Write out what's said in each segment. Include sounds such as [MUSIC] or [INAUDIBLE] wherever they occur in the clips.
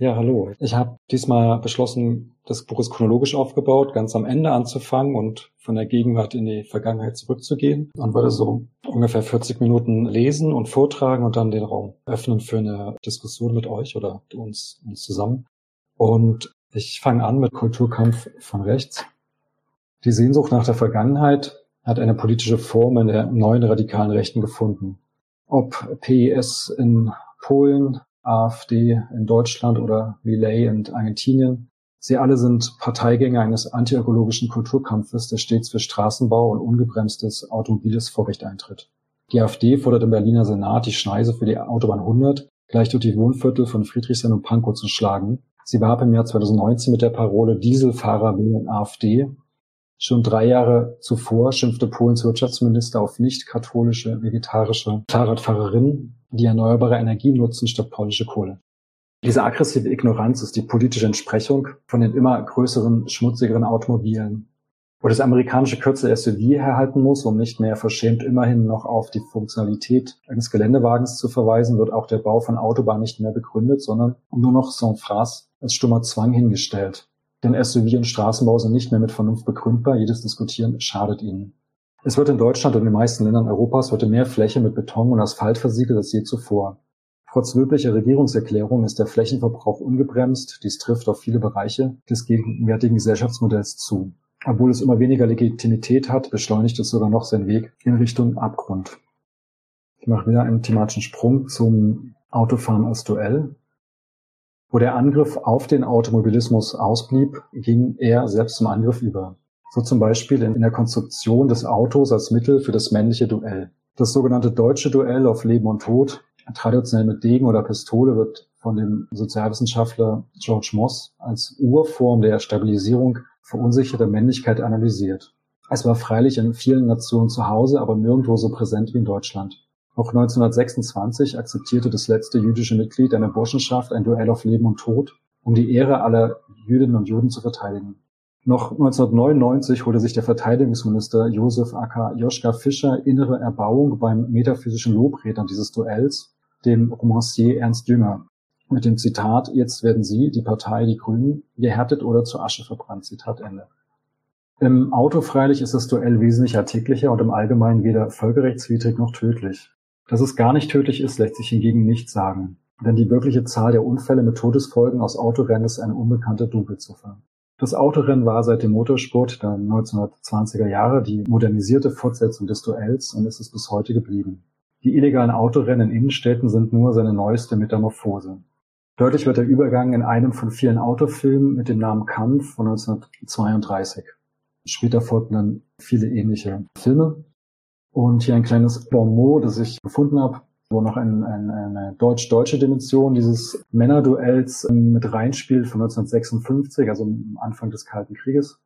Ja, hallo. Ich habe diesmal beschlossen, das Buch ist chronologisch aufgebaut, ganz am Ende anzufangen und von der Gegenwart in die Vergangenheit zurückzugehen und würde so ungefähr 40 Minuten lesen und vortragen und dann den Raum öffnen für eine Diskussion mit euch oder uns, uns zusammen. Und ich fange an mit Kulturkampf von rechts. Die Sehnsucht nach der Vergangenheit hat eine politische Form in der neuen radikalen Rechten gefunden. Ob PIS in Polen, AfD in Deutschland oder Relay in Argentinien. Sie alle sind Parteigänger eines antiökologischen Kulturkampfes, der stets für Straßenbau und ungebremstes automobiles Vorrecht eintritt. Die AfD fordert im Berliner Senat, die Schneise für die Autobahn 100 gleich durch die Wohnviertel von Friedrichshain und Pankow zu schlagen. Sie warb im Jahr 2019 mit der Parole Dieselfahrer wählen AfD Schon drei Jahre zuvor schimpfte Polens Wirtschaftsminister auf nicht-katholische vegetarische Fahrradfahrerinnen, die erneuerbare Energien nutzen statt polnische Kohle. Diese aggressive Ignoranz ist die politische Entsprechung von den immer größeren, schmutzigeren Automobilen, wo das amerikanische Kürzel SUV herhalten muss, um nicht mehr verschämt immerhin noch auf die Funktionalität eines Geländewagens zu verweisen, wird auch der Bau von Autobahnen nicht mehr begründet, sondern nur noch sans phrase als stummer Zwang hingestellt. Denn SUV und Straßenbau sind nicht mehr mit Vernunft begründbar. Jedes Diskutieren schadet ihnen. Es wird in Deutschland und in den meisten Ländern Europas heute mehr Fläche mit Beton und Asphalt versiegelt als je zuvor. Trotz löblicher Regierungserklärungen ist der Flächenverbrauch ungebremst. Dies trifft auf viele Bereiche des gegenwärtigen Gesellschaftsmodells zu. Obwohl es immer weniger Legitimität hat, beschleunigt es sogar noch seinen Weg in Richtung Abgrund. Ich mache wieder einen thematischen Sprung zum Autofahren als Duell. Wo der Angriff auf den Automobilismus ausblieb, ging er selbst zum Angriff über. So zum Beispiel in der Konstruktion des Autos als Mittel für das männliche Duell. Das sogenannte deutsche Duell auf Leben und Tod, traditionell mit Degen oder Pistole, wird von dem Sozialwissenschaftler George Moss als Urform der Stabilisierung verunsicherter Männlichkeit analysiert. Es war freilich in vielen Nationen zu Hause, aber nirgendwo so präsent wie in Deutschland. Auch 1926 akzeptierte das letzte jüdische Mitglied einer Burschenschaft ein Duell auf Leben und Tod, um die Ehre aller Jüdinnen und Juden zu verteidigen. Noch 1999 holte sich der Verteidigungsminister Josef Aka Joschka Fischer innere Erbauung beim metaphysischen Lobredner dieses Duells, dem Romancier Ernst Jünger, mit dem Zitat, jetzt werden Sie, die Partei, die Grünen, gehärtet oder zur Asche verbrannt. Zitat Ende. Im Auto freilich ist das Duell wesentlich alltäglicher und im Allgemeinen weder völkerrechtswidrig noch tödlich. Dass es gar nicht tödlich ist, lässt sich hingegen nicht sagen, denn die wirkliche Zahl der Unfälle mit Todesfolgen aus Autorennen ist eine unbekannte Dunkelziffer. Das Autorennen war seit dem Motorsport der 1920er Jahre die modernisierte Fortsetzung des Duells und ist es bis heute geblieben. Die illegalen Autorennen in Innenstädten sind nur seine neueste Metamorphose. Deutlich wird der Übergang in einem von vielen Autofilmen mit dem Namen Kampf von 1932. Später folgten dann viele ähnliche Filme, und hier ein kleines Bonmot, das ich gefunden habe, wo noch ein, ein, eine deutsch-deutsche Dimension dieses Männerduells ähm, mit reinspielt von 1956, also Anfang des Kalten Krieges.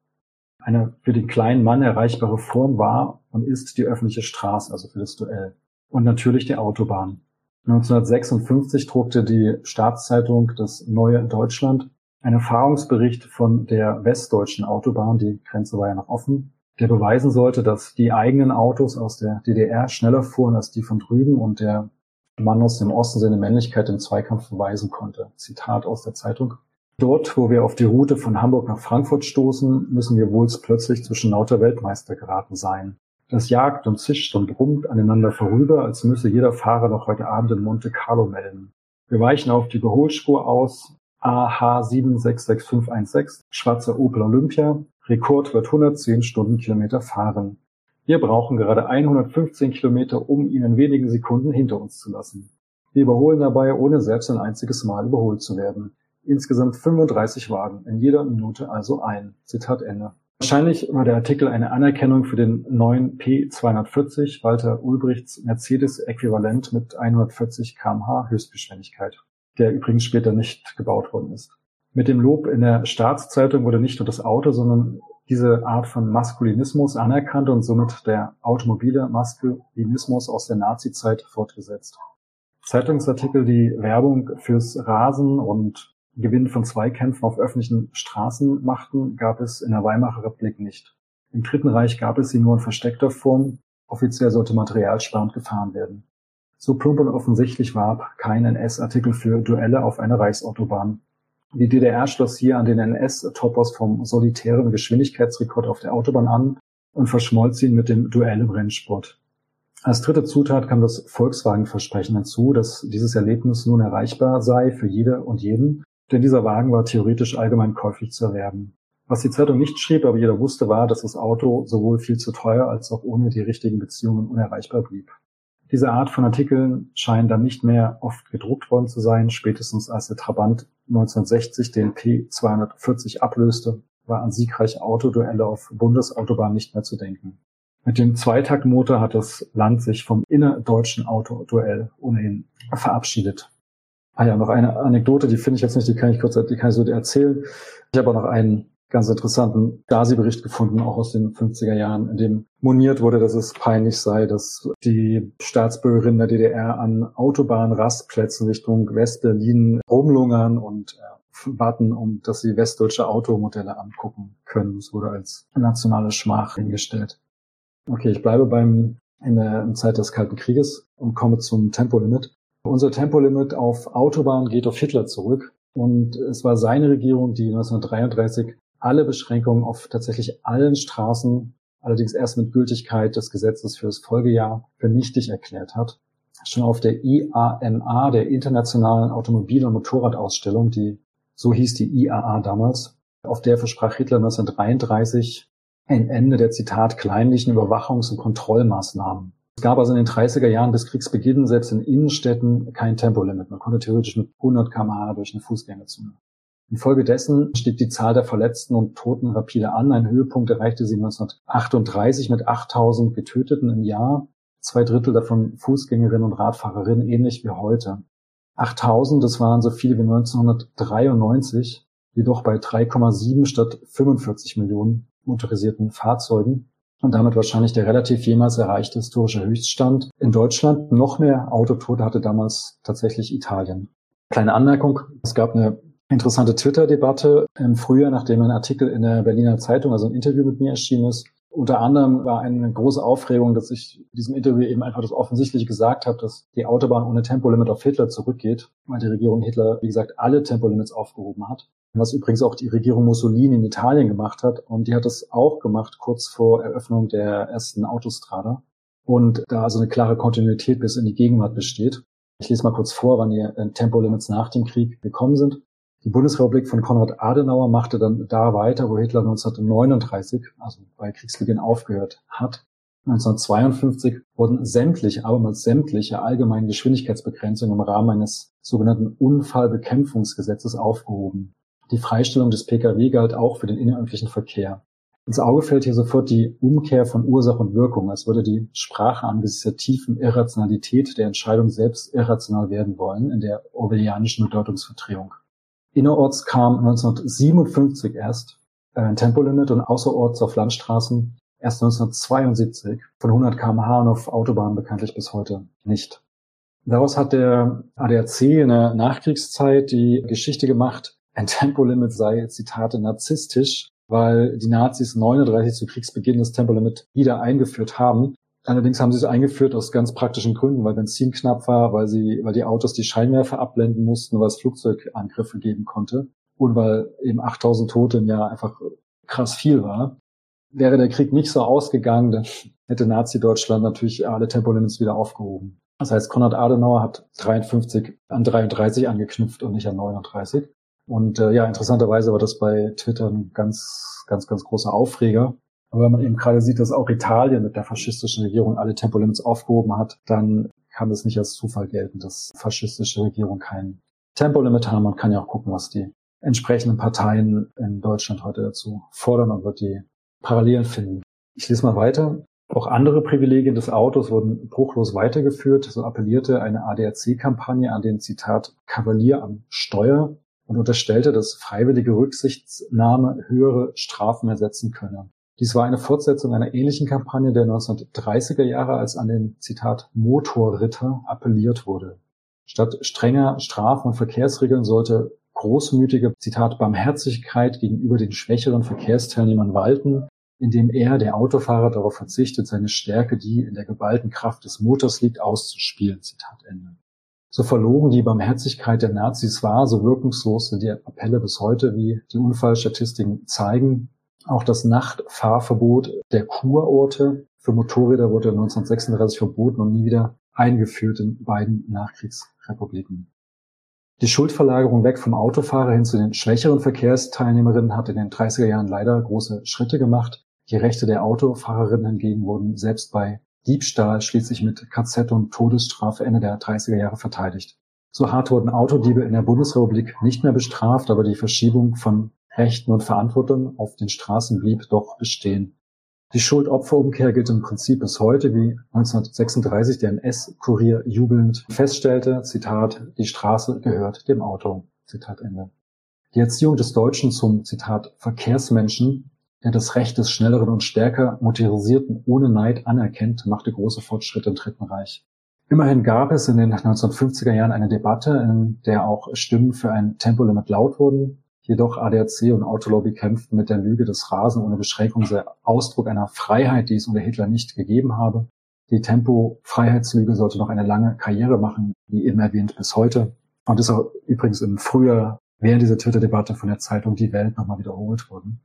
Eine für den kleinen Mann erreichbare Form war und ist die öffentliche Straße, also für das Duell. Und natürlich die Autobahn. 1956 druckte die Staatszeitung Das Neue Deutschland einen Erfahrungsbericht von der westdeutschen Autobahn, die Grenze war ja noch offen, der beweisen sollte, dass die eigenen Autos aus der DDR schneller fuhren als die von drüben und der Mann aus dem Osten seine Männlichkeit im Zweikampf beweisen konnte. Zitat aus der Zeitung. Dort, wo wir auf die Route von Hamburg nach Frankfurt stoßen, müssen wir wohl plötzlich zwischen lauter Weltmeister geraten sein. Das jagt und zischt und brummt aneinander vorüber, als müsse jeder Fahrer noch heute Abend in Monte Carlo melden. Wir weichen auf die Überholspur aus, AH 766516, schwarzer Opel Olympia, Rekord wird 110 Stundenkilometer fahren. Wir brauchen gerade 115 Kilometer, um ihn in wenigen Sekunden hinter uns zu lassen. Wir überholen dabei, ohne selbst ein einziges Mal überholt zu werden. Insgesamt 35 Wagen, in jeder Minute also ein. Zitat Ende. Wahrscheinlich war der Artikel eine Anerkennung für den neuen P240 Walter Ulbrichts Mercedes-Äquivalent mit 140 kmh Höchstgeschwindigkeit, der übrigens später nicht gebaut worden ist. Mit dem Lob in der Staatszeitung wurde nicht nur das Auto, sondern diese Art von Maskulinismus anerkannt und somit der automobile Maskulinismus aus der Nazizeit fortgesetzt. Zeitungsartikel, die Werbung fürs Rasen und Gewinn von Zweikämpfen auf öffentlichen Straßen machten, gab es in der Weimarer Republik nicht. Im Dritten Reich gab es sie nur in versteckter Form. Offiziell sollte materialsparend gefahren werden. So plump und offensichtlich war kein NS-Artikel für Duelle auf einer Reichsautobahn Die DDR schloss hier an den NS-Topos vom solitären Geschwindigkeitsrekord auf der Autobahn an und verschmolz ihn mit dem Duell im Rennsport. Als dritte Zutat kam das Volkswagen-Versprechen hinzu, dass dieses Erlebnis nun erreichbar sei für jede und jeden, denn dieser Wagen war theoretisch allgemein käuflich zu erwerben. Was die Zeitung nicht schrieb, aber jeder wusste, war, dass das Auto sowohl viel zu teuer als auch ohne die richtigen Beziehungen unerreichbar blieb. Diese Art von Artikeln scheinen dann nicht mehr oft gedruckt worden zu sein. Spätestens als der Trabant 1960 den P240 ablöste, war an siegreiche Autoduelle auf Bundesautobahnen nicht mehr zu denken. Mit dem Zweitaktmotor hat das Land sich vom innerdeutschen Autoduell ohnehin verabschiedet. Ah ja, noch eine Anekdote, die finde ich jetzt nicht, die kann ich kurz, die kann ich so erzählen. Ich habe auch noch einen ganz interessanten Stasi-Bericht gefunden, auch aus den 50er Jahren, in dem moniert wurde, dass es peinlich sei, dass die Staatsbürgerinnen der DDR an Autobahnrastplätzen Richtung West-Berlin rumlungern und äh, warten, um dass sie westdeutsche Automodelle angucken können. Es wurde als nationale Schmach hingestellt. Okay, ich bleibe beim in der Zeit des Kalten Krieges und komme zum Tempolimit. Unser Tempolimit auf Autobahn geht auf Hitler zurück. Und es war seine Regierung, die 1933 alle Beschränkungen auf tatsächlich allen Straßen, allerdings erst mit Gültigkeit des Gesetzes für das Folgejahr, für nichtig erklärt hat. Schon auf der IAMA, der Internationalen Automobil- und Motorradausstellung, die so hieß die IAA damals, auf der versprach Hitler 1933 ein Ende der Zitat kleinlichen Überwachungs- und Kontrollmaßnahmen. Es gab also in den 30er Jahren bis Kriegsbeginn selbst in Innenstädten kein Tempolimit. Man konnte theoretisch mit 100 km/h durch eine Fußgängerzone. Infolgedessen stieg die Zahl der Verletzten und Toten rapide an. Ein Höhepunkt erreichte sie 1938 mit 8000 Getöteten im Jahr, zwei Drittel davon Fußgängerinnen und Radfahrerinnen, ähnlich wie heute. 8000, das waren so viele wie 1993, jedoch bei 3,7 statt 45 Millionen motorisierten Fahrzeugen und damit wahrscheinlich der relativ jemals erreichte historische Höchststand. In Deutschland noch mehr Autotote hatte damals tatsächlich Italien. Kleine Anmerkung, es gab eine interessante Twitter-Debatte im Frühjahr, nachdem ein Artikel in der Berliner Zeitung, also ein Interview mit mir erschienen ist. Unter anderem war eine große Aufregung, dass ich in diesem Interview eben einfach das Offensichtliche gesagt habe, dass die Autobahn ohne Tempolimit auf Hitler zurückgeht, weil die Regierung Hitler, wie gesagt, alle Tempolimits aufgehoben hat. Was übrigens auch die Regierung Mussolini in Italien gemacht hat. Und die hat das auch gemacht kurz vor Eröffnung der ersten Autostrada. Und da also eine klare Kontinuität bis in die Gegenwart besteht. Ich lese mal kurz vor, wann die Tempolimits nach dem Krieg gekommen sind. Die Bundesrepublik von Konrad Adenauer machte dann da weiter, wo Hitler 1939, also bei Kriegsbeginn aufgehört hat. 1952 wurden sämtliche, abermals sämtliche allgemeinen Geschwindigkeitsbegrenzungen im Rahmen eines sogenannten Unfallbekämpfungsgesetzes aufgehoben. Die Freistellung des Pkw galt auch für den innerörtlichen Verkehr. Ins Auge fällt hier sofort die Umkehr von Ursache und Wirkung, als würde die Sprache angesichts der tiefen Irrationalität der Entscheidung selbst irrational werden wollen in der orwellianischen Bedeutungsverdrehung. Innerorts kam 1957 erst äh, ein Tempolimit und außerorts auf Landstraßen erst 1972 von 100 km/h und auf Autobahnen bekanntlich bis heute nicht. Daraus hat der ADAC in der Nachkriegszeit die Geschichte gemacht, ein Tempolimit sei, Zitate, narzisstisch, weil die Nazis 39 zu Kriegsbeginn das Tempolimit wieder eingeführt haben Allerdings haben sie es eingeführt aus ganz praktischen Gründen, weil Benzin knapp war, weil sie, weil die Autos die Scheinwerfer abblenden mussten, weil es Flugzeugangriffe geben konnte und weil eben 8000 Tote im Jahr einfach krass viel war. Wäre der Krieg nicht so ausgegangen, dann hätte Nazi-Deutschland natürlich alle Tempolimits wieder aufgehoben. Das heißt, Konrad Adenauer hat 53 an 33 angeknüpft und nicht an 39. Und äh, ja, interessanterweise war das bei Twitter ein ganz, ganz, ganz großer Aufreger. Aber wenn man eben gerade sieht, dass auch Italien mit der faschistischen Regierung alle Tempolimits aufgehoben hat, dann kann es nicht als Zufall gelten, dass faschistische Regierungen kein Tempolimit haben. Man kann ja auch gucken, was die entsprechenden Parteien in Deutschland heute dazu fordern und wird die Parallelen finden. Ich lese mal weiter. Auch andere Privilegien des Autos wurden bruchlos weitergeführt. So appellierte eine ADAC-Kampagne an den Zitat Kavalier am Steuer und unterstellte, dass freiwillige Rücksichtnahme höhere Strafen ersetzen könne. Dies war eine Fortsetzung einer ähnlichen Kampagne der 1930er Jahre, als an den Zitat Motorritter appelliert wurde. Statt strenger Strafen und Verkehrsregeln sollte großmütige Zitat Barmherzigkeit gegenüber den schwächeren Verkehrsteilnehmern walten, indem er, der Autofahrer, darauf verzichtet, seine Stärke, die in der geballten Kraft des Motors liegt, auszuspielen. Zitat Ende. So verlogen die Barmherzigkeit der Nazis war, so wirkungslos sind die Appelle bis heute, wie die Unfallstatistiken zeigen. Auch das Nachtfahrverbot der Kurorte für Motorräder wurde 1936 verboten und nie wieder eingeführt in beiden Nachkriegsrepubliken. Die Schuldverlagerung weg vom Autofahrer hin zu den schwächeren Verkehrsteilnehmerinnen hat in den 30er Jahren leider große Schritte gemacht. Die Rechte der Autofahrerinnen hingegen wurden selbst bei Diebstahl schließlich mit KZ und Todesstrafe Ende der 30er Jahre verteidigt. So hart wurden Autodiebe in der Bundesrepublik nicht mehr bestraft, aber die Verschiebung von Rechten und Verantwortung auf den Straßen blieb doch bestehen. Die Schuldopferumkehr gilt im Prinzip bis heute, wie 1936 der NS-Kurier jubelnd feststellte, Zitat, die Straße gehört dem Auto, Zitat Ende. Die Erziehung des Deutschen zum, Zitat, Verkehrsmenschen, der das Recht des schnelleren und stärker motorisierten ohne Neid anerkennt, machte große Fortschritte im Dritten Reich. Immerhin gab es in den 1950er Jahren eine Debatte, in der auch Stimmen für ein Tempolimit laut wurden. Jedoch ADAC und Autolobby kämpften mit der Lüge des Rasen ohne Beschränkung sei Ausdruck einer Freiheit, die es unter Hitler nicht gegeben habe. Die Tempo-Freiheitslüge sollte noch eine lange Karriere machen, wie eben erwähnt, bis heute. Und ist auch übrigens im Frühjahr während dieser Twitter-Debatte von der Zeitung Die Welt nochmal wiederholt worden.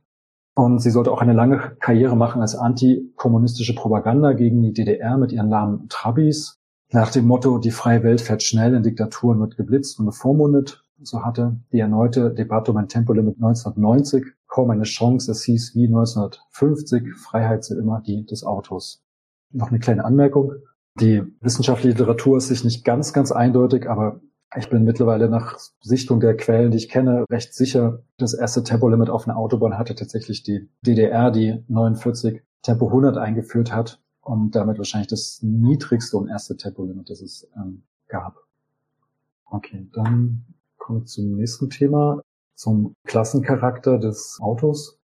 Und sie sollte auch eine lange Karriere machen als antikommunistische Propaganda gegen die DDR mit ihren lahmen Trabis. Nach dem Motto, die freie Welt fährt schnell, in Diktaturen wird geblitzt und bevormundet. So hatte die erneute Debatte um ein Tempolimit 1990 kaum eine Chance. Es hieß wie 1950, Freiheit sei immer die des Autos. Noch eine kleine Anmerkung. Die wissenschaftliche Literatur ist sich nicht ganz, ganz eindeutig, aber ich bin mittlerweile nach Sichtung der Quellen, die ich kenne, recht sicher, das erste Tempolimit auf einer Autobahn hatte tatsächlich die DDR, die 49 Tempo 100 eingeführt hat und damit wahrscheinlich das niedrigste und erste Tempolimit, das es ähm, gab. Okay, dann kommen wir zum nächsten Thema, zum Klassencharakter des Autos.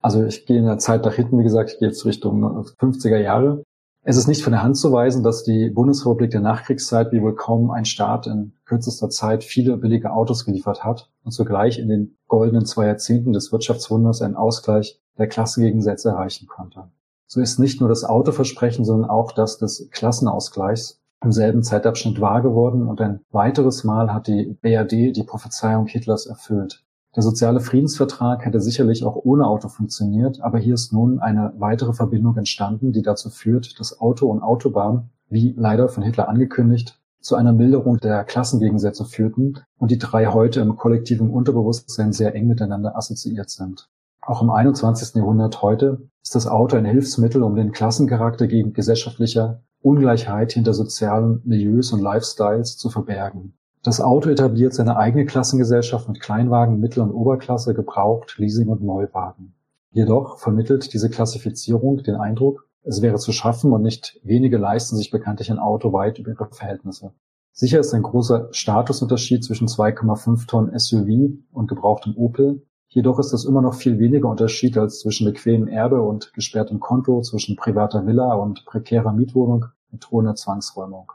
Also ich gehe in der Zeit nach hinten, wie gesagt, ich gehe jetzt Richtung 50er Jahre. Es ist nicht von der Hand zu weisen, dass die Bundesrepublik der Nachkriegszeit wie wohl kaum ein Staat in kürzester Zeit viele billige Autos geliefert hat und zugleich in den goldenen zwei Jahrzehnten des Wirtschaftswunders einen Ausgleich der Klassengegensätze erreichen konnte. So ist nicht nur das Autoversprechen, sondern auch das des Klassenausgleichs im selben Zeitabschnitt wahr geworden und ein weiteres Mal hat die BRD die Prophezeiung Hitlers erfüllt. Der soziale Friedensvertrag hätte sicherlich auch ohne Auto funktioniert, aber hier ist nun eine weitere Verbindung entstanden, die dazu führt, dass Auto und Autobahn, wie leider von Hitler angekündigt, zu einer Milderung der Klassengegensätze führten und die drei heute im kollektiven Unterbewusstsein sehr eng miteinander assoziiert sind. Auch im 21. Jahrhundert heute ist das Auto ein Hilfsmittel, um den Klassencharakter gegen gesellschaftlicher Ungleichheit hinter sozialen Milieus und Lifestyles zu verbergen. Das Auto etabliert seine eigene Klassengesellschaft mit Kleinwagen, Mittel- und Oberklasse, Gebraucht, Leasing und Neuwagen. Jedoch vermittelt diese Klassifizierung den Eindruck, es wäre zu schaffen und nicht wenige leisten sich bekanntlich ein Auto weit über ihre Verhältnisse. Sicher ist ein großer Statusunterschied zwischen 2,5 Tonnen SUV und gebrauchtem Opel, Jedoch ist das immer noch viel weniger Unterschied als zwischen bequemem Erbe und gesperrtem Konto, zwischen privater Villa und prekärer Mietwohnung mit drohender Zwangsräumung.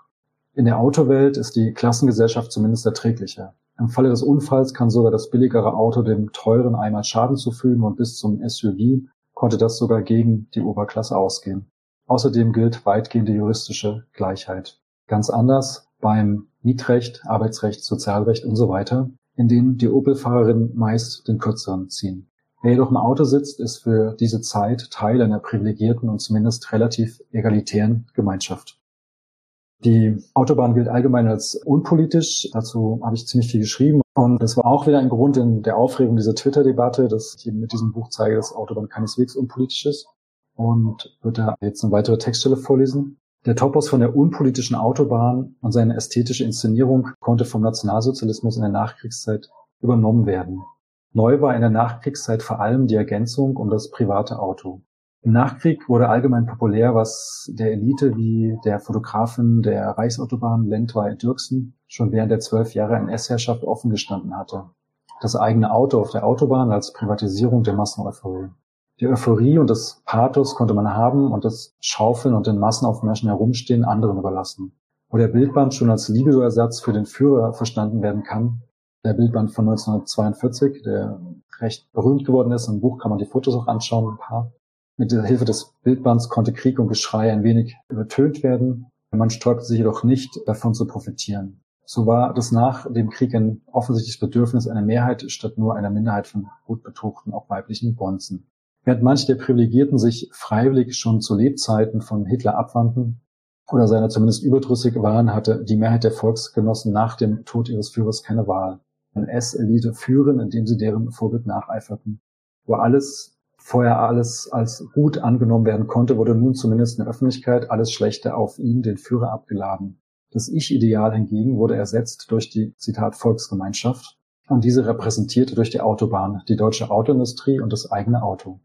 In der Autowelt ist die Klassengesellschaft zumindest erträglicher. Im Falle des Unfalls kann sogar das billigere Auto dem teuren einmal Schaden zufügen und bis zum SUV konnte das sogar gegen die Oberklasse ausgehen. Außerdem gilt weitgehende juristische Gleichheit. Ganz anders beim Mietrecht, Arbeitsrecht, Sozialrecht und so weiter in denen die Opel-Fahrerinnen meist den kürzeren ziehen. Wer jedoch im Auto sitzt, ist für diese Zeit Teil einer privilegierten und zumindest relativ egalitären Gemeinschaft. Die Autobahn gilt allgemein als unpolitisch. Dazu habe ich ziemlich viel geschrieben. Und das war auch wieder ein Grund in der Aufregung dieser Twitter-Debatte, dass ich eben mit diesem Buch zeige, dass Autobahn keineswegs unpolitisch ist. Und würde da jetzt eine weitere Textstelle vorlesen. Der Topos von der unpolitischen Autobahn und seine ästhetische Inszenierung konnte vom Nationalsozialismus in der Nachkriegszeit übernommen werden. Neu war in der Nachkriegszeit vor allem die Ergänzung um das private Auto. Im Nachkrieg wurde allgemein populär, was der Elite wie der Fotografin der Reichsautobahn Lentwey Dirksen schon während der zwölf Jahre NS-Herrschaft offen gestanden hatte. Das eigene Auto auf der Autobahn als Privatisierung der Masseneuphorie. Die Euphorie und das Pathos konnte man haben und das Schaufeln und den Massenaufmärschen herumstehen anderen überlassen. Wo der Bildband schon als Libido-Ersatz für den Führer verstanden werden kann, der Bildband von 1942, der recht berühmt geworden ist, im Buch kann man die Fotos auch anschauen, ein paar. Mit der Hilfe des Bildbands konnte Krieg und Geschrei ein wenig übertönt werden. Man sträubte sich jedoch nicht, davon zu profitieren. So war das nach dem Krieg ein offensichtliches Bedürfnis einer Mehrheit statt nur einer Minderheit von gut betuchten, auch weiblichen Bonzen. Während manche der Privilegierten sich freiwillig schon zu Lebzeiten von Hitler abwandten oder seiner zumindest überdrüssig waren, hatte die Mehrheit der Volksgenossen nach dem Tod ihres Führers keine Wahl. NS-Elite führen, indem sie deren Vorbild nacheiferten. Wo alles vorher alles als gut angenommen werden konnte, wurde nun zumindest in der Öffentlichkeit alles Schlechte auf ihn, den Führer, abgeladen. Das Ich-Ideal hingegen wurde ersetzt durch die, Zitat, Volksgemeinschaft und diese repräsentierte durch die Autobahn, die deutsche Autoindustrie und das eigene Auto.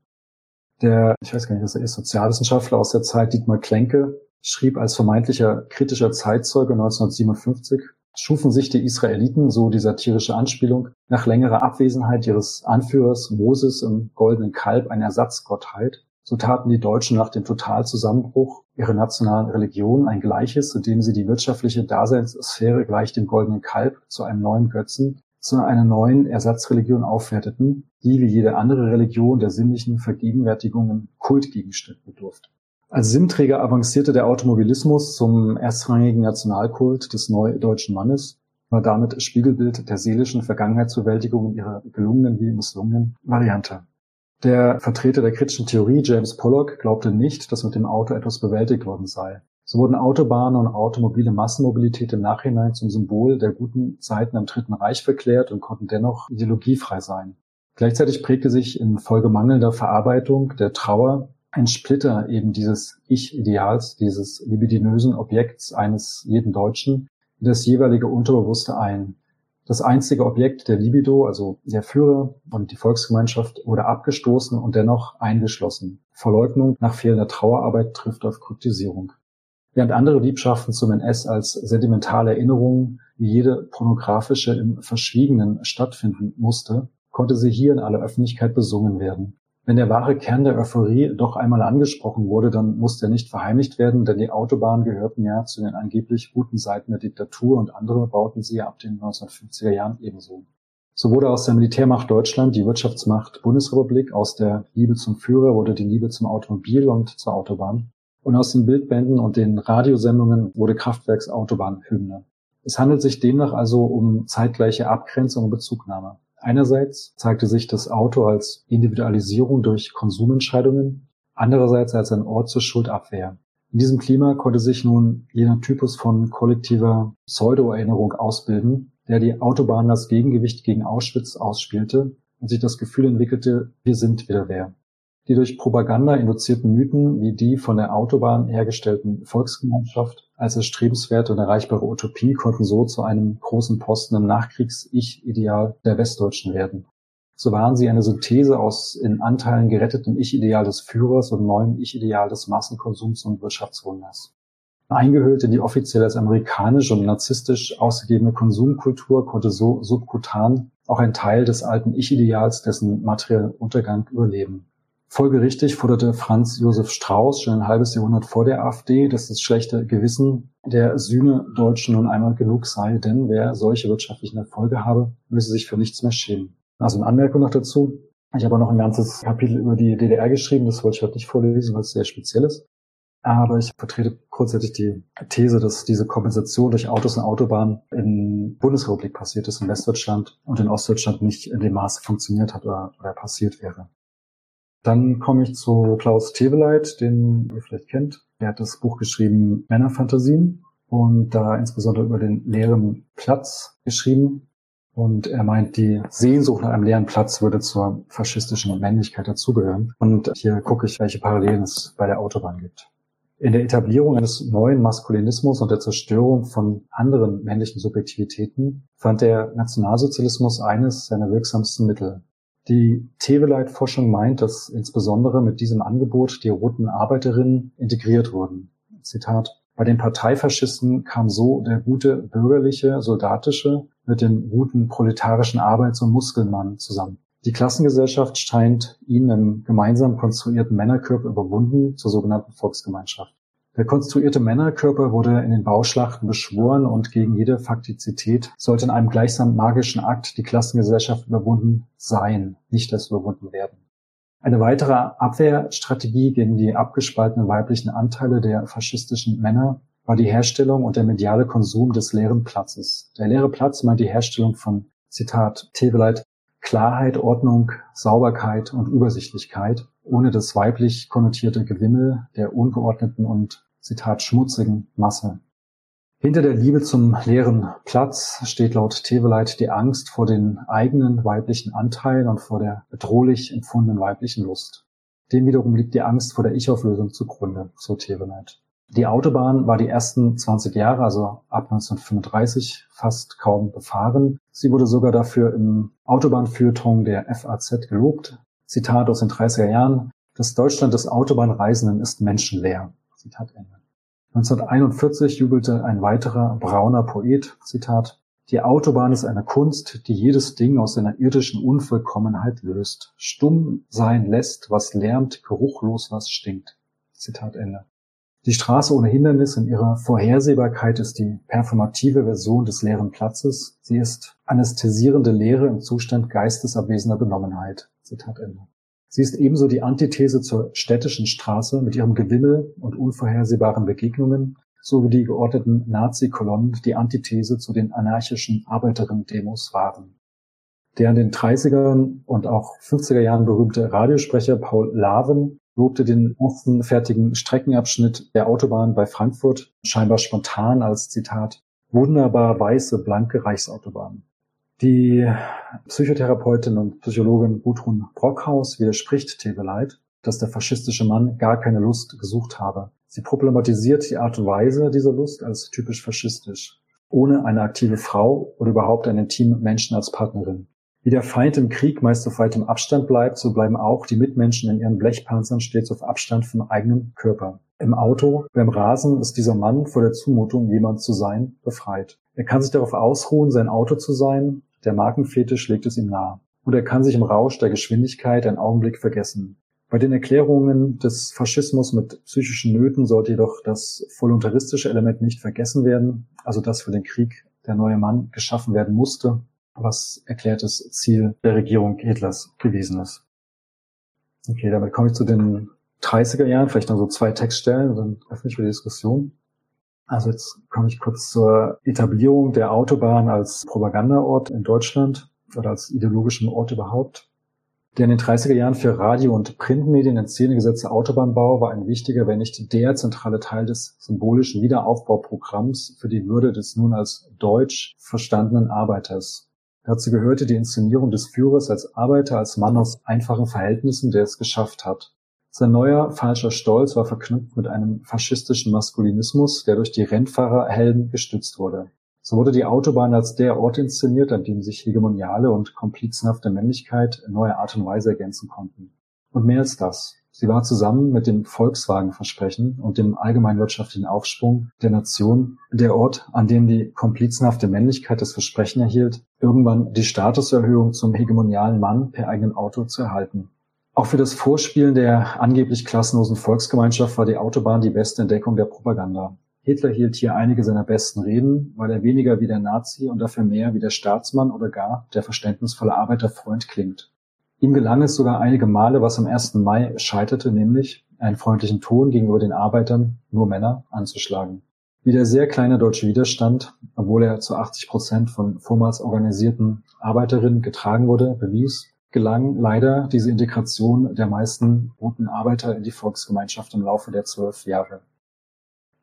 Der, ich weiß gar nicht, was er ist, Sozialwissenschaftler aus der Zeit, Dietmar Klenke, schrieb als vermeintlicher kritischer Zeitzeuge 1957, schufen sich die Israeliten, so die satirische Anspielung, nach längerer Abwesenheit ihres Anführers Moses im goldenen Kalb eine Ersatzgottheit, so taten die Deutschen nach dem Totalzusammenbruch ihrer nationalen Religion ein Gleiches, indem sie die wirtschaftliche Daseinssphäre gleich dem goldenen Kalb zu einem neuen Götzen, zu einer neuen Ersatzreligion aufwerteten, die wie jede andere Religion der sinnlichen Vergegenwärtigungen Kultgegenstand bedurfte. Als Sinnträger avancierte der Automobilismus zum erstrangigen Nationalkult des neudeutschen Mannes, war damit Spiegelbild der seelischen Vergangenheitsbewältigung in ihrer gelungenen wie misslungenen Variante. Der Vertreter der kritischen Theorie, James Pollock, glaubte nicht, dass mit dem Auto etwas bewältigt worden sei. So wurden Autobahnen und automobile Massenmobilität im Nachhinein zum Symbol der guten Zeiten am Dritten Reich verklärt und konnten dennoch ideologiefrei sein. Gleichzeitig prägte sich in Folge mangelnder Verarbeitung der Trauer ein Splitter eben dieses Ich-Ideals, dieses libidinösen Objekts eines jeden Deutschen in das jeweilige Unterbewusste ein. Das einzige Objekt der Libido, also der Führer und die Volksgemeinschaft, wurde abgestoßen und dennoch eingeschlossen. Verleugnung nach fehlender Trauerarbeit trifft auf Kryptisierung. Während andere Liebschaften zum NS als sentimentale Erinnerungen wie jede pornografische im Verschwiegenen stattfinden musste, konnte sie hier in aller Öffentlichkeit besungen werden. Wenn der wahre Kern der Euphorie doch einmal angesprochen wurde, dann musste er nicht verheimlicht werden, denn die Autobahnen gehörten ja zu den angeblich guten Seiten der Diktatur und andere bauten sie ab den 1950er Jahren ebenso. So wurde aus der Militärmacht Deutschland die Wirtschaftsmacht Bundesrepublik, aus der Liebe zum Führer wurde die Liebe zum Automobil und zur Autobahn und aus den Bildbänden und den Radiosendungen wurde Kraftwerksautobahn-Hymne. Es handelt sich demnach also um zeitgleiche Abgrenzung und Bezugnahme. Einerseits zeigte sich das Auto als Individualisierung durch Konsumentscheidungen, andererseits als ein Ort zur Schuldabwehr. In diesem Klima konnte sich nun jener Typus von kollektiver Pseudo-Erinnerung ausbilden, der die Autobahn als Gegengewicht gegen Auschwitz ausspielte und sich das Gefühl entwickelte, wir sind wieder wer. Die durch Propaganda induzierten Mythen wie die von der Autobahn hergestellten Volksgemeinschaft als erstrebenswerte und erreichbare Utopie konnten so zu einem großen Posten im Nachkriegs-Ich-Ideal der Westdeutschen werden. So waren sie eine Synthese aus in Anteilen gerettetem Ich-Ideal des Führers und neuem Ich-Ideal des Massenkonsums und Wirtschaftswunders. Eingehüllt in die offiziell als amerikanisch und narzisstisch ausgegebene Konsumkultur konnte so subkutan auch ein Teil des alten Ich-Ideals dessen materiellen Untergang überleben. Folgerichtig forderte Franz Josef Strauß schon ein halbes Jahrhundert vor der AfD, dass das schlechte Gewissen der Sühne-Deutschen nun einmal genug sei, denn wer solche wirtschaftlichen Erfolge habe, müsse sich für nichts mehr schämen. Also eine Anmerkung noch dazu. Ich habe noch ein ganzes Kapitel über die DDR geschrieben, das wollte ich heute nicht vorlesen, weil es sehr speziell ist. Aber ich vertrete grundsätzlich die These, dass diese Kompensation durch Autos und Autobahnen in Bundesrepublik passiert ist, in Westdeutschland und in Ostdeutschland nicht in dem Maße funktioniert hat oder, oder passiert wäre. Dann komme ich zu Klaus Teweleit, den ihr vielleicht kennt. Er hat das Buch geschrieben Männerfantasien und da insbesondere über den leeren Platz geschrieben. Und er meint, die Sehnsucht nach einem leeren Platz würde zur faschistischen Männlichkeit dazugehören. Und hier gucke ich, welche Parallelen es bei der Autobahn gibt. In der Etablierung eines neuen Maskulinismus und der Zerstörung von anderen männlichen Subjektivitäten fand der Nationalsozialismus eines seiner wirksamsten Mittel, die Teveleit-Forschung meint, dass insbesondere mit diesem Angebot die roten Arbeiterinnen integriert wurden. Zitat. Bei den Parteifaschisten kam so der gute bürgerliche, soldatische mit dem guten proletarischen Arbeits- und Muskelmann zusammen. Die Klassengesellschaft scheint ihn im gemeinsam konstruierten Männerkörper überwunden zur sogenannten Volksgemeinschaft. Der konstruierte Männerkörper wurde in den Bauschlachten beschworen und gegen jede Faktizität sollte in einem gleichsam magischen Akt die Klassengesellschaft überwunden sein, nicht das überwunden werden. Eine weitere Abwehrstrategie gegen die abgespaltenen weiblichen Anteile der faschistischen Männer war die Herstellung und der mediale Konsum des leeren Platzes. Der leere Platz meint die Herstellung von, Zitat Teveleit, Klarheit, Ordnung, Sauberkeit und Übersichtlichkeit, ohne das weiblich konnotierte Gewimmel der ungeordneten und, Zitat, schmutzigen Masse. Hinter der Liebe zum leeren Platz steht laut Teveleit die Angst vor den eigenen weiblichen Anteilen und vor der bedrohlich empfundenen weiblichen Lust. Dem wiederum liegt die Angst vor der Ich-Auflösung zugrunde, so Teveleit. Die Autobahn war die ersten 20 Jahre, also ab 1935, fast kaum befahren. Sie wurde sogar dafür im Autobahnfeuilleton der FAZ gelobt. Zitat aus den 30er Jahren. Das Deutschland des Autobahnreisenden ist menschenleer. Zitat Ende. 1941 jubelte ein weiterer brauner Poet, Zitat, die Autobahn ist eine Kunst, die jedes Ding aus seiner irdischen Unvollkommenheit löst, stumm sein lässt, was lärmt, geruchlos, was stinkt. Zitat Ende. Die Straße ohne Hindernis in ihrer Vorhersehbarkeit ist die performative Version des leeren Platzes. Sie ist anästhesierende Leere im Zustand geistesabwesender Benommenheit. Zitat Ende. Sie ist ebenso die Antithese zur städtischen Straße mit ihrem Gewimmel und unvorhersehbaren Begegnungen sowie die geordneten Nazi-Kolonnen die Antithese zu den anarchischen Arbeiterinnen-Demos waren. Der in den 30er und auch 50er Jahren berühmte Radiosprecher Paul Laven lobte den ersten fertigen Streckenabschnitt der Autobahn bei Frankfurt scheinbar spontan als Zitat wunderbar weiße, blanke Reichsautobahn. Die Psychotherapeutin und Psychologin Gudrun Brockhaus widerspricht Tebeleit, dass der faschistische Mann gar keine Lust gesucht habe. Sie problematisiert die Art und Weise dieser Lust als typisch faschistisch, ohne eine aktive Frau oder überhaupt einen intimen Menschen als Partnerin. Wie der Feind im Krieg meist auf weitem Abstand bleibt, so bleiben auch die Mitmenschen in ihren Blechpanzern stets auf Abstand vom eigenen Körper. Im Auto, beim Rasen ist dieser Mann vor der Zumutung, jemand zu sein, befreit. Er kann sich darauf ausruhen, sein Auto zu sein, der Markenfetisch legt es ihm nahe. Und er kann sich im Rausch der Geschwindigkeit einen Augenblick vergessen. Bei den Erklärungen des Faschismus mit psychischen Nöten sollte jedoch das voluntaristische Element nicht vergessen werden, also dass für den Krieg der neue Mann geschaffen werden musste, was erklärtes Ziel der Regierung Hitlers gewesen ist. Okay, damit komme ich zu den 30er Jahren, vielleicht noch so zwei Textstellen, dann öffne ich für die Diskussion. Also jetzt komme ich kurz zur Etablierung der Autobahn als Propagandaort in Deutschland oder als ideologischem Ort überhaupt. Der in den 30er Jahren für Radio- und Printmedien in Szene gesetzte Autobahnbau war ein wichtiger, wenn nicht der zentrale Teil des symbolischen Wiederaufbauprogramms für die Würde des nun als deutsch verstandenen Arbeiters. Dazu gehörte die Inszenierung des Führers als Arbeiter, als Mann aus einfachen Verhältnissen, der es geschafft hat. Sein neuer falscher Stolz war verknüpft mit einem faschistischen Maskulinismus, der durch die Rennfahrerhelden gestützt wurde. So wurde die Autobahn als der Ort inszeniert, an dem sich hegemoniale und komplizenhafte Männlichkeit in neuer Art und Weise ergänzen konnten. Und mehr als das. Sie war zusammen mit dem Volkswagen-Versprechen und dem allgemeinwirtschaftlichen Aufschwung der Nation der Ort, an dem die komplizenhafte Männlichkeit das Versprechen erhielt, irgendwann die Statuserhöhung zum hegemonialen Mann per eigenen Auto zu erhalten. Auch für das Vorspielen der angeblich klassenlosen Volksgemeinschaft war die Autobahn die beste Entdeckung der Propaganda. Hitler hielt hier einige seiner besten Reden, weil er weniger wie der Nazi und dafür mehr wie der Staatsmann oder gar der verständnisvolle Arbeiterfreund klingt. Ihm gelang es sogar einige Male, was am 1. Mai scheiterte, nämlich einen freundlichen Ton gegenüber den Arbeitern, nur Männer, anzuschlagen. Wie der sehr kleine deutsche Widerstand, obwohl er zu 80 Prozent von vormals organisierten Arbeiterinnen getragen wurde, bewies, gelang leider diese Integration der meisten guten Arbeiter in die Volksgemeinschaft im Laufe der zwölf Jahre.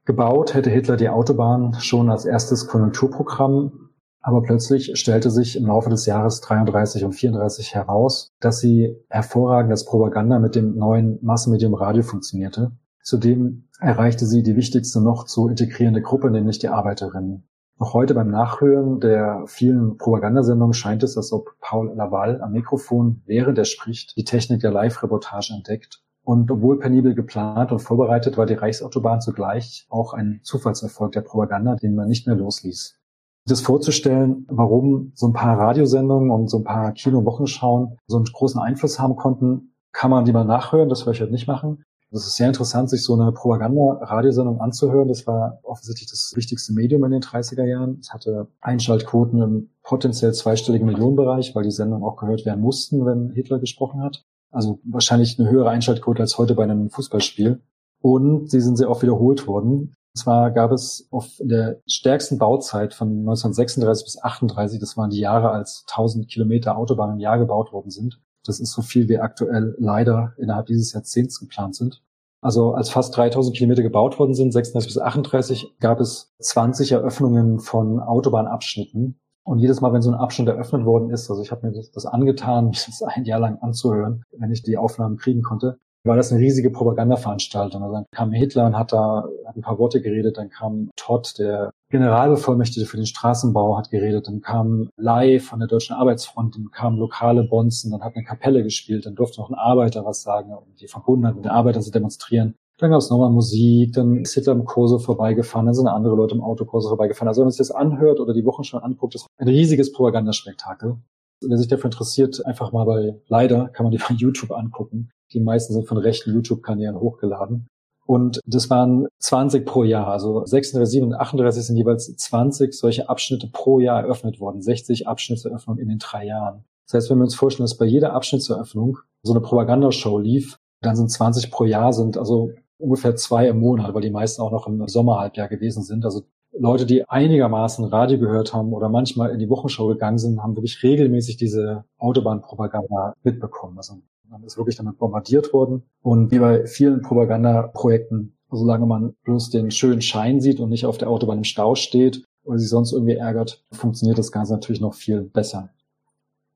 Gebaut hätte Hitler die Autobahn schon als erstes Konjunkturprogramm, aber plötzlich stellte sich im Laufe des Jahres 33 und 34 heraus, dass sie hervorragend als Propaganda mit dem neuen Massenmedium Radio funktionierte. Zudem erreichte sie die wichtigste noch zu integrierende Gruppe, nämlich die Arbeiterinnen. Noch heute beim Nachhören der vielen Propagandasendungen scheint es, als ob Paul Laval am Mikrofon, während er spricht, die Technik der Live-Reportage entdeckt. Und obwohl penibel geplant und vorbereitet, war die Reichsautobahn zugleich auch ein Zufallserfolg der Propaganda, den man nicht mehr losließ. Das vorzustellen, warum so ein paar Radiosendungen und so ein paar Kino-Wochenschauen so einen großen Einfluss haben konnten, kann man die mal nachhören, das werde ich heute nicht machen. Das ist sehr interessant, sich so eine Propaganda-Radiosendung anzuhören. Das war offensichtlich das wichtigste Medium in den 30er Jahren. Es hatte Einschaltquoten im potenziell zweistelligen Millionenbereich, weil die Sendungen auch gehört werden mussten, wenn Hitler gesprochen hat. Also wahrscheinlich eine höhere Einschaltquote als heute bei einem Fußballspiel. Und sie sind sehr oft wiederholt worden. zwar gab es auf der stärksten Bauzeit von 1936 bis 38, das waren die Jahre, als 1000 Kilometer Autobahn im Jahr gebaut worden sind. Das ist so viel, wie aktuell leider innerhalb dieses Jahrzehnts geplant sind. Also als fast 3000 Kilometer gebaut worden sind, 36 bis 38, gab es 20 Eröffnungen von Autobahnabschnitten. Und jedes Mal, wenn so ein Abschnitt eröffnet worden ist, also ich habe mir das, das angetan, [LAUGHS] mich das ein Jahr lang anzuhören, wenn ich die Aufnahmen kriegen konnte, war das eine riesige Propagandaveranstaltung. Also dann kam Hitler und hat da hat ein paar Worte geredet, dann kam Todd, der Generalbevollmächtigte für den Straßenbau, hat geredet, dann kam Lai von der Deutschen Arbeitsfront, dann kamen lokale Bonzen, dann hat eine Kapelle gespielt, dann durfte noch ein Arbeiter was sagen, um die Verbundenheit mit den Arbeitern zu demonstrieren. Dann gab es nochmal Musik, dann ist Hitler im Kurse vorbeigefahren, dann sind andere Leute im Autokurse vorbeigefahren. Also wenn man sich das anhört oder die Wochen schon anguckt, ist ein riesiges Propagandaspektakel. Wer sich dafür interessiert, einfach mal bei, leider kann man die bei [LAUGHS] YouTube angucken. Die meisten sind von rechten YouTube-Kanälen hochgeladen. Und das waren 20 pro Jahr. Also 36, und 38 sind jeweils 20 solche Abschnitte pro Jahr eröffnet worden. 60 Abschnittseröffnungen in den drei Jahren. Das heißt, wenn wir uns vorstellen, dass bei jeder Abschnittseröffnung so eine Propagandashow lief, dann sind 20 pro Jahr, sind also ungefähr zwei im Monat, weil die meisten auch noch im Sommerhalbjahr gewesen sind. Also Leute, die einigermaßen Radio gehört haben oder manchmal in die Wochenshow gegangen sind, haben wirklich regelmäßig diese Autobahnpropaganda mitbekommen. Also man ist wirklich damit bombardiert worden. Und wie bei vielen Propagandaprojekten, solange man bloß den schönen Schein sieht und nicht auf der Autobahn im Stau steht oder sich sonst irgendwie ärgert, funktioniert das Ganze natürlich noch viel besser.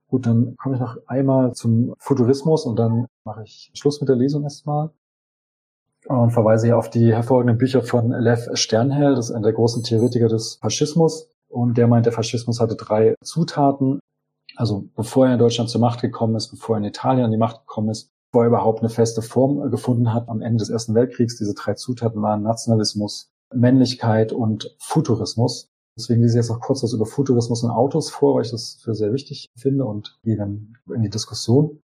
Gut, dann komme ich noch einmal zum Futurismus und dann mache ich Schluss mit der Lesung erstmal und verweise hier auf die hervorragenden Bücher von Lev Sternhell, das ist einer der großen Theoretiker des Faschismus. Und der meint, der Faschismus hatte drei Zutaten. Also bevor er in Deutschland zur Macht gekommen ist, bevor er in Italien an die Macht gekommen ist, bevor er überhaupt eine feste Form gefunden hat am Ende des Ersten Weltkriegs, diese drei Zutaten waren Nationalismus, Männlichkeit und Futurismus. Deswegen lese ich jetzt noch kurz was über Futurismus und Autos vor, weil ich das für sehr wichtig finde und gehe dann in die Diskussion.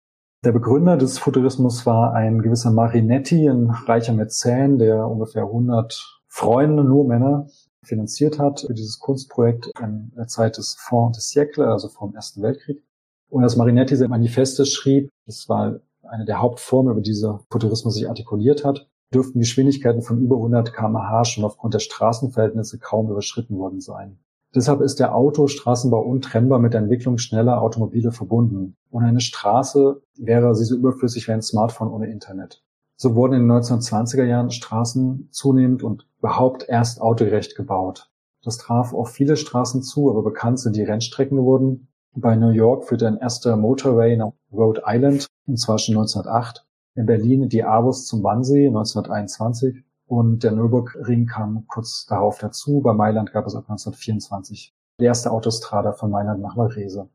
Der Begründer des Futurismus war ein gewisser Marinetti, ein reicher Mäzen, der ungefähr 100 Freunde, nur Männer, finanziert hat für dieses Kunstprojekt in der Zeit des Fonds des Siècle, also vom Ersten Weltkrieg. Und als Marinetti sein Manifeste schrieb, das war eine der Hauptformen, über die dieser Futurismus sich artikuliert hat, dürften Geschwindigkeiten von über 100 kmh schon aufgrund der Straßenverhältnisse kaum überschritten worden sein. Deshalb ist der Autostraßenbau untrennbar mit der Entwicklung schneller Automobile verbunden. Ohne eine Straße wäre sie so überflüssig wie ein Smartphone ohne Internet. So wurden in den 1920er Jahren Straßen zunehmend und überhaupt erst autogerecht gebaut. Das traf auf viele Straßen zu, aber bekannt sind die Rennstrecken geworden. Bei New York führte ein erster Motorway nach Rhode Island, und zwar schon 1908. In Berlin die Avus zum Wannsee 1921 und der Nürburgring kam kurz darauf dazu. Bei Mailand gab es ab 1924 die erste Autostrada von Mailand nach Varese.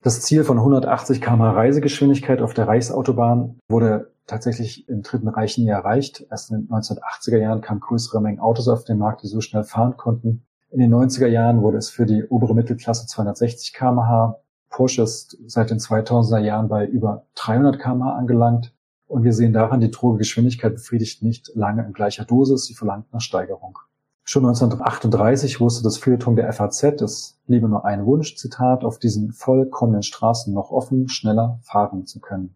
Das Ziel von 180 km Reisegeschwindigkeit auf der Reichsautobahn wurde tatsächlich im Dritten Reich nie erreicht. Erst in den 1980er Jahren kamen größere Mengen Autos auf den Markt, die so schnell fahren konnten. In den 90er Jahren wurde es für die obere Mittelklasse 260 kmh. Porsche ist seit den 2000er Jahren bei über 300 kmh angelangt. Und wir sehen daran, die drohe Geschwindigkeit befriedigt nicht lange in gleicher Dosis, sie verlangt nach Steigerung. Schon 1938 wusste das Feuilleton der FAZ, es bliebe nur ein Wunsch, Zitat, auf diesen vollkommenen Straßen noch offen, schneller fahren zu können.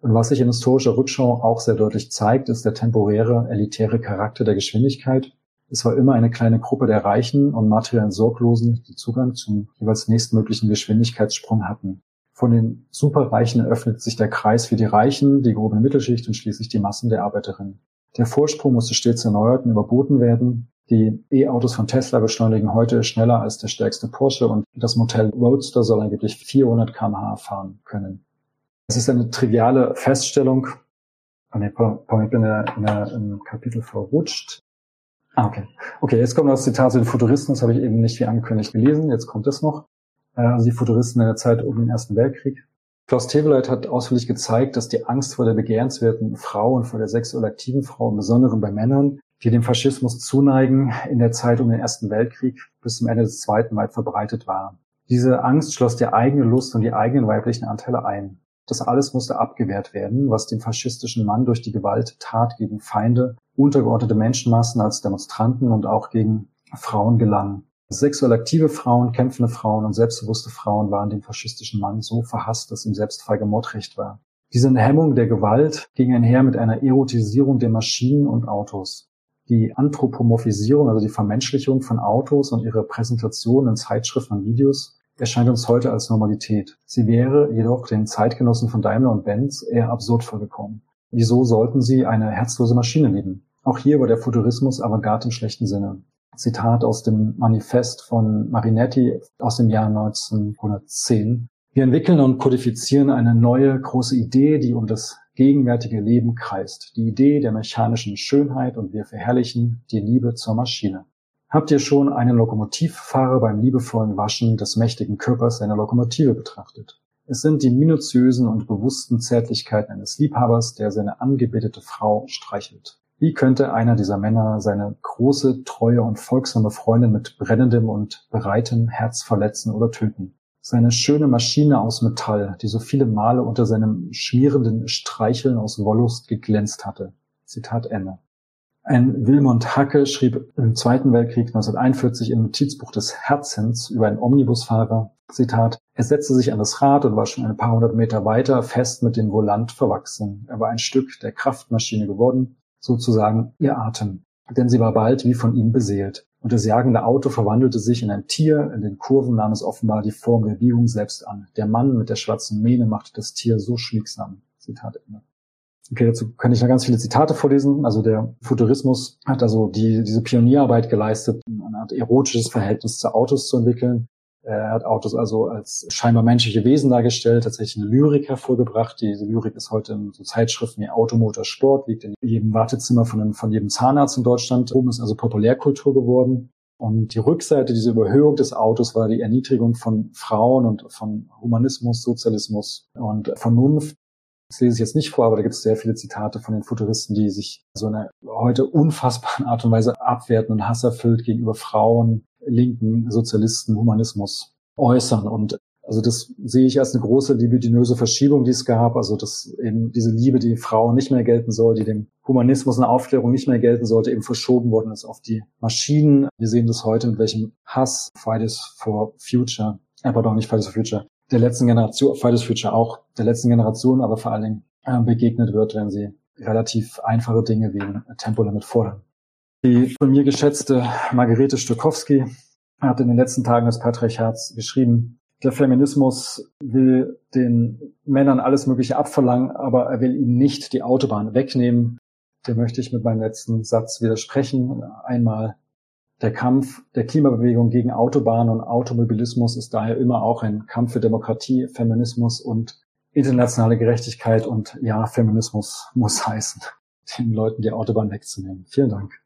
Und was sich in historischer Rückschau auch sehr deutlich zeigt, ist der temporäre, elitäre Charakter der Geschwindigkeit. Es war immer eine kleine Gruppe der Reichen und materiellen Sorglosen, die Zugang zum jeweils nächstmöglichen Geschwindigkeitssprung hatten. Von den Superreichen eröffnet sich der Kreis für die Reichen, die gehobene Mittelschicht und schließlich die Massen der Arbeiterinnen. Der Vorsprung musste stets erneuert und überboten werden. Die E-Autos von Tesla beschleunigen heute schneller als der stärkste Porsche und das Modell Roadster soll angeblich 400 kmh fahren können. Es ist eine triviale Feststellung. Oh nee, ich bin in, in, im Kapitel verrutscht. Ah, okay. Okay, jetzt kommt das Zitat zu den Futuristen. Das habe ich eben nicht wie angekündigt gelesen. Jetzt kommt es noch. Äh, also die Futuristen in der Zeit um den Ersten Weltkrieg. Klaus Teweleit hat ausführlich gezeigt, dass die Angst vor der begehrenswerten Frau und vor der sexuell aktiven Frau, im Besonderen bei Männern, die dem Faschismus zuneigen, in der Zeit um den Ersten Weltkrieg bis zum Ende des Zweiten weit verbreitet war. Diese Angst schloss die eigene Lust und die eigenen weiblichen Anteile ein. Das alles musste abgewehrt werden, was dem faschistischen Mann durch die Gewalttat gegen Feinde, untergeordnete Menschenmassen als Demonstranten und auch gegen Frauen gelang. Sexuell aktive Frauen, kämpfende Frauen und selbstbewusste Frauen waren dem faschistischen Mann so verhasst, dass ihm selbst feige Mordrecht war. Diese Hemmung der Gewalt ging einher mit einer Erotisierung der Maschinen und Autos. Die Anthropomorphisierung, also die Vermenschlichung von Autos und ihre Präsentation in Zeitschriften und Videos erscheint uns heute als Normalität. Sie wäre jedoch den Zeitgenossen von Daimler und Benz eher absurd vorgekommen. Wieso sollten sie eine herzlose Maschine lieben? Auch hier war der Futurismus Avantgarde im schlechten Sinne. Zitat aus dem Manifest von Marinetti aus dem Jahr 1910. Wir entwickeln und kodifizieren eine neue große Idee, die um das gegenwärtige Leben kreist. Die Idee der mechanischen Schönheit und wir verherrlichen die Liebe zur Maschine. Habt ihr schon einen Lokomotivfahrer beim liebevollen Waschen des mächtigen Körpers seiner Lokomotive betrachtet? Es sind die minutiösen und bewussten Zärtlichkeiten eines Liebhabers, der seine angebetete Frau streichelt. Wie könnte einer dieser Männer seine große, treue und folgsame Freundin mit brennendem und bereitem Herz verletzen oder töten? Seine schöne Maschine aus Metall, die so viele Male unter seinem schmierenden Streicheln aus Wollust geglänzt hatte. Zitat Ende. Ein Wilmont Hacke schrieb im Zweiten Weltkrieg 1941 im Notizbuch des Herzens über einen Omnibusfahrer, Zitat, er setzte sich an das Rad und war schon ein paar hundert Meter weiter fest mit dem Volant verwachsen. Er war ein Stück der Kraftmaschine geworden, sozusagen ihr Atem, denn sie war bald wie von ihm beseelt. Und das jagende Auto verwandelte sich in ein Tier, in den Kurven nahm es offenbar die Form der Biegung selbst an. Der Mann mit der schwarzen Mähne machte das Tier so schmiegsam. Zitat Ende. Okay, dazu kann ich noch ganz viele Zitate vorlesen. Also der Futurismus hat also die, diese Pionierarbeit geleistet, eine Art erotisches Verhältnis zu Autos zu entwickeln. Er hat Autos also als scheinbar menschliche Wesen dargestellt, tatsächlich eine Lyrik hervorgebracht. Diese Lyrik ist heute in so Zeitschriften wie Automotor Sport, liegt in jedem Wartezimmer von, einem, von jedem Zahnarzt in Deutschland. Oben ist also Populärkultur geworden. Und die Rückseite dieser Überhöhung des Autos war die Erniedrigung von Frauen und von Humanismus, Sozialismus und Vernunft. Das lese ich jetzt nicht vor, aber da gibt es sehr viele Zitate von den Futuristen, die sich so eine heute unfassbaren Art und Weise abwerten und hasserfüllt gegenüber Frauen, Linken, Sozialisten, Humanismus äußern. Und also das sehe ich als eine große libidinöse Verschiebung, die es gab. Also dass eben diese Liebe, die Frauen nicht mehr gelten soll, die dem Humanismus und Aufklärung nicht mehr gelten sollte, eben verschoben worden ist auf die Maschinen. Wir sehen das heute, mit welchem Hass Fridays for Future, äh, pardon, nicht Fridays for Future, der letzten Generation, Fridays Future auch, der letzten Generation, aber vor allen Dingen äh, begegnet wird, wenn sie relativ einfache Dinge wie ein Tempolimit fordern. Die von mir geschätzte Margarete Stokowski hat in den letzten Tagen des Patriarchats geschrieben, der Feminismus will den Männern alles Mögliche abverlangen, aber er will ihnen nicht die Autobahn wegnehmen. Dem möchte ich mit meinem letzten Satz widersprechen. Einmal der Kampf der Klimabewegung gegen Autobahnen und Automobilismus ist daher immer auch ein Kampf für Demokratie, Feminismus und internationale Gerechtigkeit. Und ja, Feminismus muss [LAUGHS] heißen, den Leuten die Autobahn wegzunehmen. Vielen Dank.